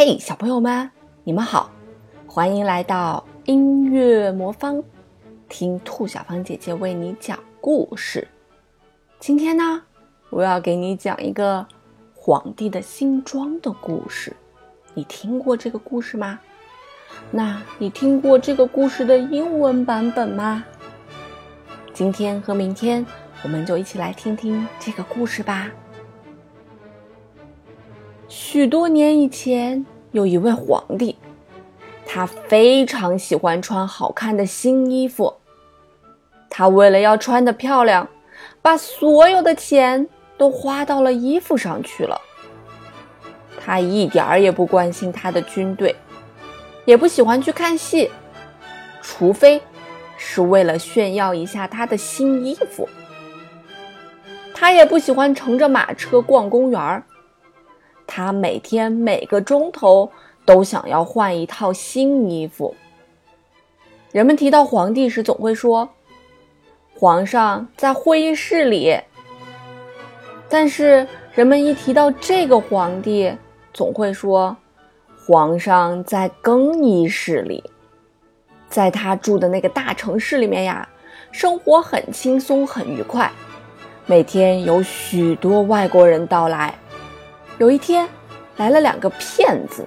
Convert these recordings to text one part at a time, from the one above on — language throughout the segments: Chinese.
嘿，小朋友们，你们好，欢迎来到音乐魔方，听兔小芳姐姐为你讲故事。今天呢，我要给你讲一个皇帝的新装的故事。你听过这个故事吗？那你听过这个故事的英文版本吗？今天和明天，我们就一起来听听这个故事吧。许多年以前，有一位皇帝，他非常喜欢穿好看的新衣服。他为了要穿得漂亮，把所有的钱都花到了衣服上去了。他一点儿也不关心他的军队，也不喜欢去看戏，除非是为了炫耀一下他的新衣服。他也不喜欢乘着马车逛公园儿。他每天每个钟头都想要换一套新衣服。人们提到皇帝时，总会说：“皇上在会议室里。”但是人们一提到这个皇帝，总会说：“皇上在更衣室里。”在他住的那个大城市里面呀，生活很轻松，很愉快，每天有许多外国人到来。有一天，来了两个骗子，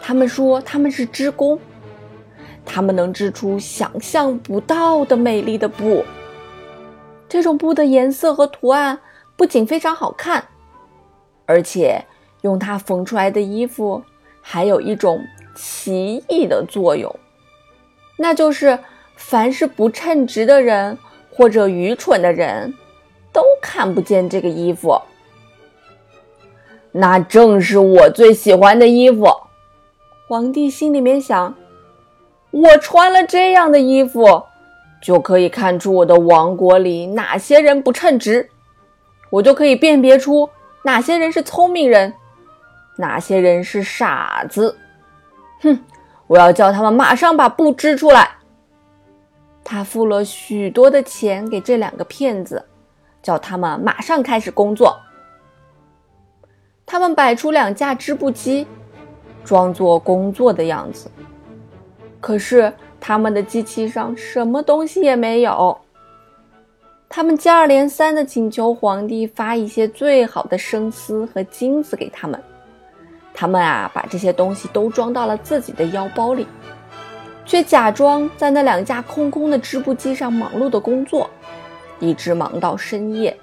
他们说他们是织工，他们能织出想象不到的美丽的布。这种布的颜色和图案不仅非常好看，而且用它缝出来的衣服还有一种奇异的作用，那就是凡是不称职的人或者愚蠢的人，都看不见这个衣服。那正是我最喜欢的衣服，皇帝心里面想：我穿了这样的衣服，就可以看出我的王国里哪些人不称职，我就可以辨别出哪些人是聪明人，哪些人是傻子。哼，我要叫他们马上把布织出来。他付了许多的钱给这两个骗子，叫他们马上开始工作。他们摆出两架织布机，装作工作的样子。可是他们的机器上什么东西也没有。他们接二连三的请求皇帝发一些最好的生丝和金子给他们。他们啊，把这些东西都装到了自己的腰包里，却假装在那两架空空的织布机上忙碌的工作，一直忙到深夜。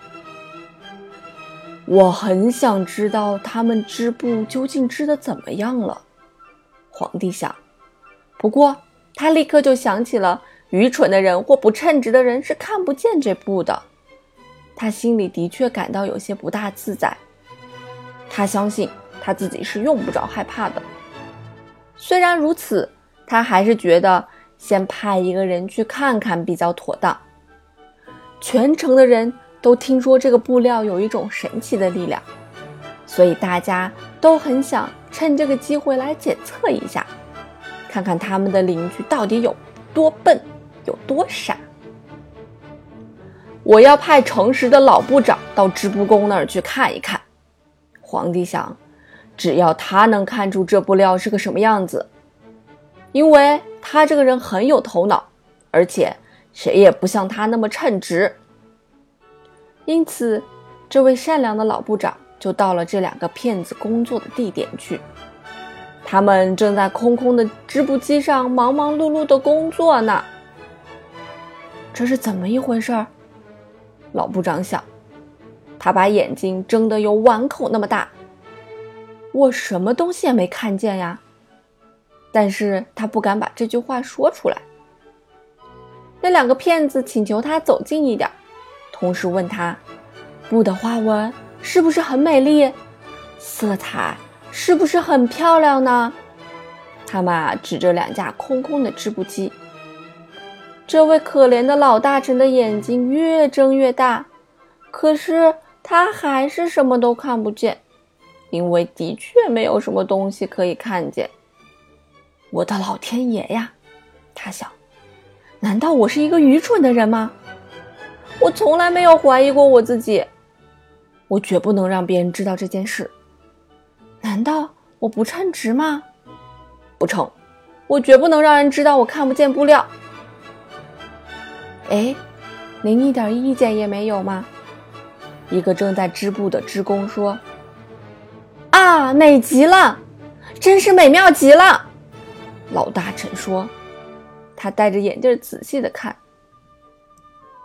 我很想知道他们织布究竟织的怎么样了，皇帝想。不过他立刻就想起了愚蠢的人或不称职的人是看不见这布的，他心里的确感到有些不大自在。他相信他自己是用不着害怕的。虽然如此，他还是觉得先派一个人去看看比较妥当。全城的人。都听说这个布料有一种神奇的力量，所以大家都很想趁这个机会来检测一下，看看他们的邻居到底有多笨，有多傻。我要派诚实的老部长到织布工那儿去看一看。皇帝想，只要他能看出这布料是个什么样子，因为他这个人很有头脑，而且谁也不像他那么称职。因此，这位善良的老部长就到了这两个骗子工作的地点去。他们正在空空的织布机上忙忙碌碌的工作呢。这是怎么一回事？老部长想，他把眼睛睁得有碗口那么大。我什么东西也没看见呀。但是他不敢把这句话说出来。那两个骗子请求他走近一点。同时问他：“布的花纹是不是很美丽？色彩是不是很漂亮呢？”他们指着两架空空的织布机。这位可怜的老大臣的眼睛越睁越大，可是他还是什么都看不见，因为的确没有什么东西可以看见。我的老天爷呀！他想：难道我是一个愚蠢的人吗？我从来没有怀疑过我自己，我绝不能让别人知道这件事。难道我不称职吗？不成，我绝不能让人知道我看不见布料。哎，您一点意见也没有吗？一个正在织布的织工说：“啊，美极了，真是美妙极了。”老大臣说：“他戴着眼镜仔细的看，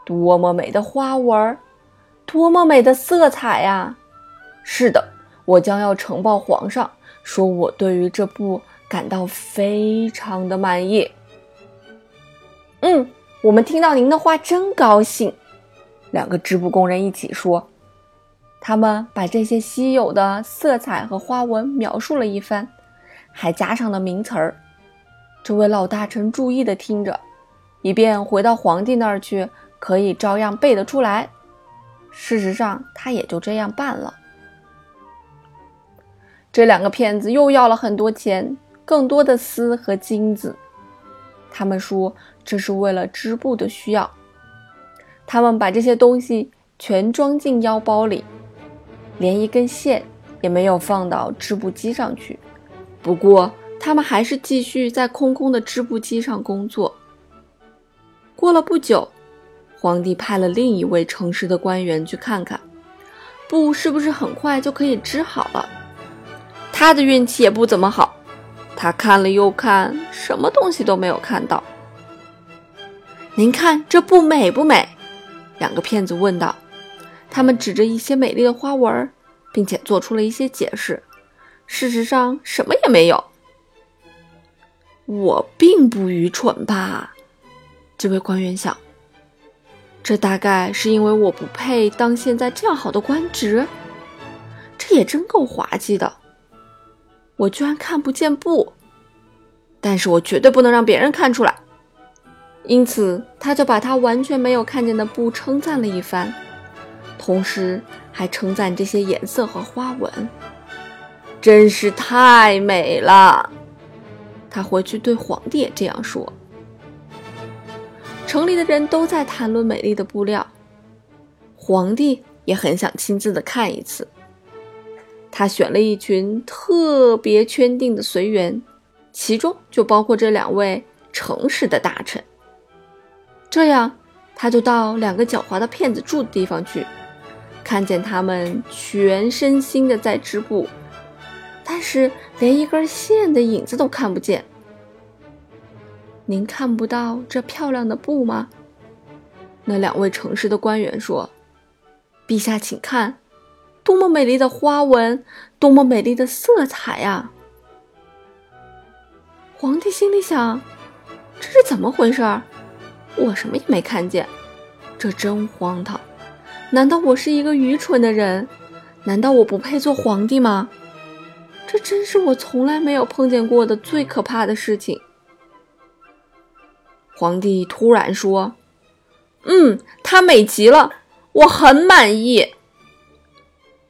多么美的花纹，多么美的色彩呀！是的，我将要呈报皇上，说我对于这布感到非常的满意。”嗯。我们听到您的话真高兴，两个织布工人一起说。他们把这些稀有的色彩和花纹描述了一番，还加上了名词儿。这位老大臣注意的听着，以便回到皇帝那儿去可以照样背得出来。事实上，他也就这样办了。这两个骗子又要了很多钱，更多的丝和金子。他们说这是为了织布的需要。他们把这些东西全装进腰包里，连一根线也没有放到织布机上去。不过，他们还是继续在空空的织布机上工作。过了不久，皇帝派了另一位诚实的官员去看看布是不是很快就可以织好了。他的运气也不怎么好。他看了又看，什么东西都没有看到。您看这布美不美？两个骗子问道。他们指着一些美丽的花纹，并且做出了一些解释。事实上，什么也没有。我并不愚蠢吧？这位官员想。这大概是因为我不配当现在这样好的官职。这也真够滑稽的。我居然看不见布，但是我绝对不能让别人看出来。因此，他就把他完全没有看见的布称赞了一番，同时还称赞这些颜色和花纹，真是太美了。他回去对皇帝也这样说。城里的人都在谈论美丽的布料，皇帝也很想亲自的看一次。他选了一群特别圈定的随员，其中就包括这两位诚实的大臣。这样，他就到两个狡猾的骗子住的地方去，看见他们全身心的在织布，但是连一根线的影子都看不见。您看不到这漂亮的布吗？那两位诚实的官员说：“陛下，请看。”多么美丽的花纹，多么美丽的色彩呀！皇帝心里想：这是怎么回事？我什么也没看见，这真荒唐！难道我是一个愚蠢的人？难道我不配做皇帝吗？这真是我从来没有碰见过的最可怕的事情。皇帝突然说：“嗯，它美极了，我很满意。”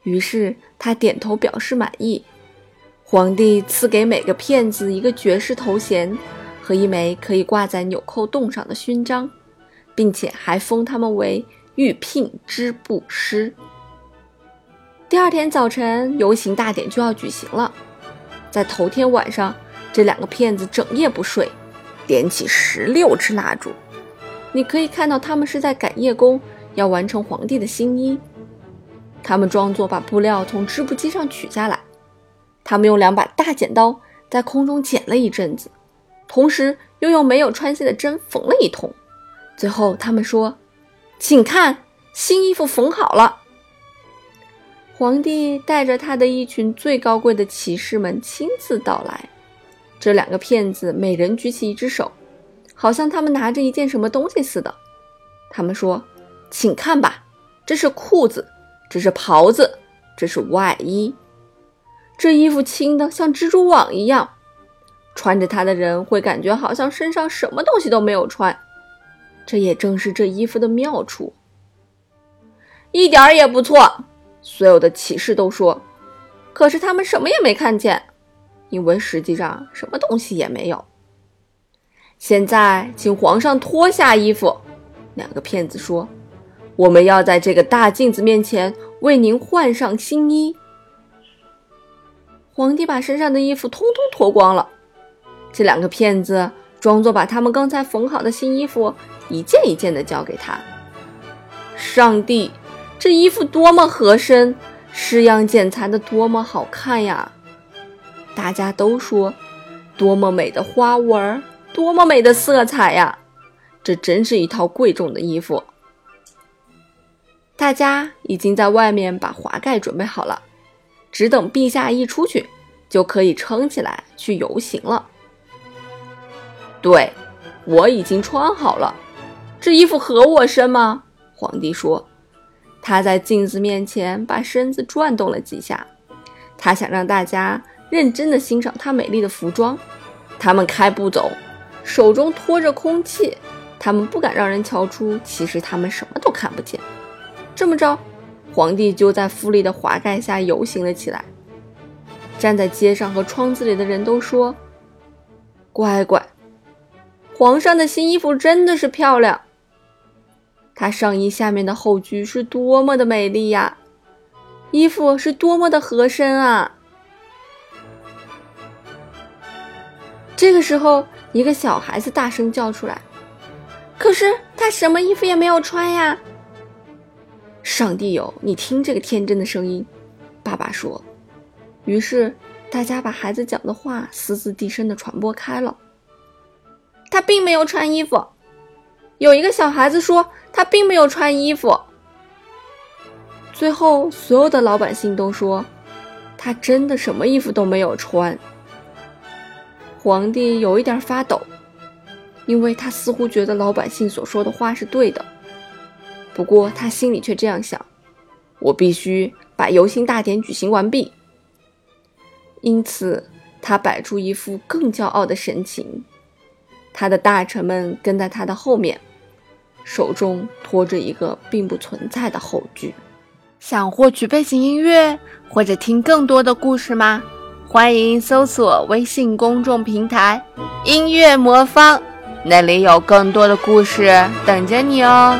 于是他点头表示满意。皇帝赐给每个骗子一个爵士头衔和一枚可以挂在纽扣洞上的勋章，并且还封他们为御聘织布师。第二天早晨，游行大典就要举行了。在头天晚上，这两个骗子整夜不睡，点起十六支蜡烛。你可以看到他们是在赶夜工，要完成皇帝的新衣。他们装作把布料从织布机上取下来，他们用两把大剪刀在空中剪了一阵子，同时又用没有穿线的针缝了一通。最后，他们说：“请看，新衣服缝好了。”皇帝带着他的一群最高贵的骑士们亲自到来。这两个骗子每人举起一只手，好像他们拿着一件什么东西似的。他们说：“请看吧，这是裤子。”这是袍子，这是外衣，这衣服轻的像蜘蛛网一样，穿着它的人会感觉好像身上什么东西都没有穿。这也正是这衣服的妙处，一点儿也不错。所有的骑士都说，可是他们什么也没看见，因为实际上什么东西也没有。现在，请皇上脱下衣服。两个骗子说。我们要在这个大镜子面前为您换上新衣。皇帝把身上的衣服通通脱光了。这两个骗子装作把他们刚才缝好的新衣服一件一件的交给他。上帝，这衣服多么合身，式样剪裁的多么好看呀！大家都说，多么美的花纹，多么美的色彩呀！这真是一套贵重的衣服。大家已经在外面把华盖准备好了，只等陛下一出去，就可以撑起来去游行了。对，我已经穿好了，这衣服合我身吗？皇帝说：“他在镜子面前把身子转动了几下，他想让大家认真的欣赏她美丽的服装。他们开步走，手中托着空气，他们不敢让人瞧出，其实他们什么都看不见。这么着，皇帝就在富丽的华盖下游行了起来。站在街上和窗子里的人都说：‘乖乖，皇上的新衣服真的是漂亮。’”他上衣下面的后裾是多么的美丽呀！衣服是多么的合身啊！这个时候，一个小孩子大声叫出来：“可是他什么衣服也没有穿呀！”上帝有，你听这个天真的声音，爸爸说。于是大家把孩子讲的话私自低声的传播开了。他并没有穿衣服。有一个小孩子说。他并没有穿衣服。最后，所有的老百姓都说，他真的什么衣服都没有穿。皇帝有一点发抖，因为他似乎觉得老百姓所说的话是对的。不过他心里却这样想：我必须把游行大典举行完毕。因此，他摆出一副更骄傲的神情。他的大臣们跟在他的后面。手中托着一个并不存在的后句。想获取背景音乐或者听更多的故事吗？欢迎搜索微信公众平台“音乐魔方”，那里有更多的故事等着你哦。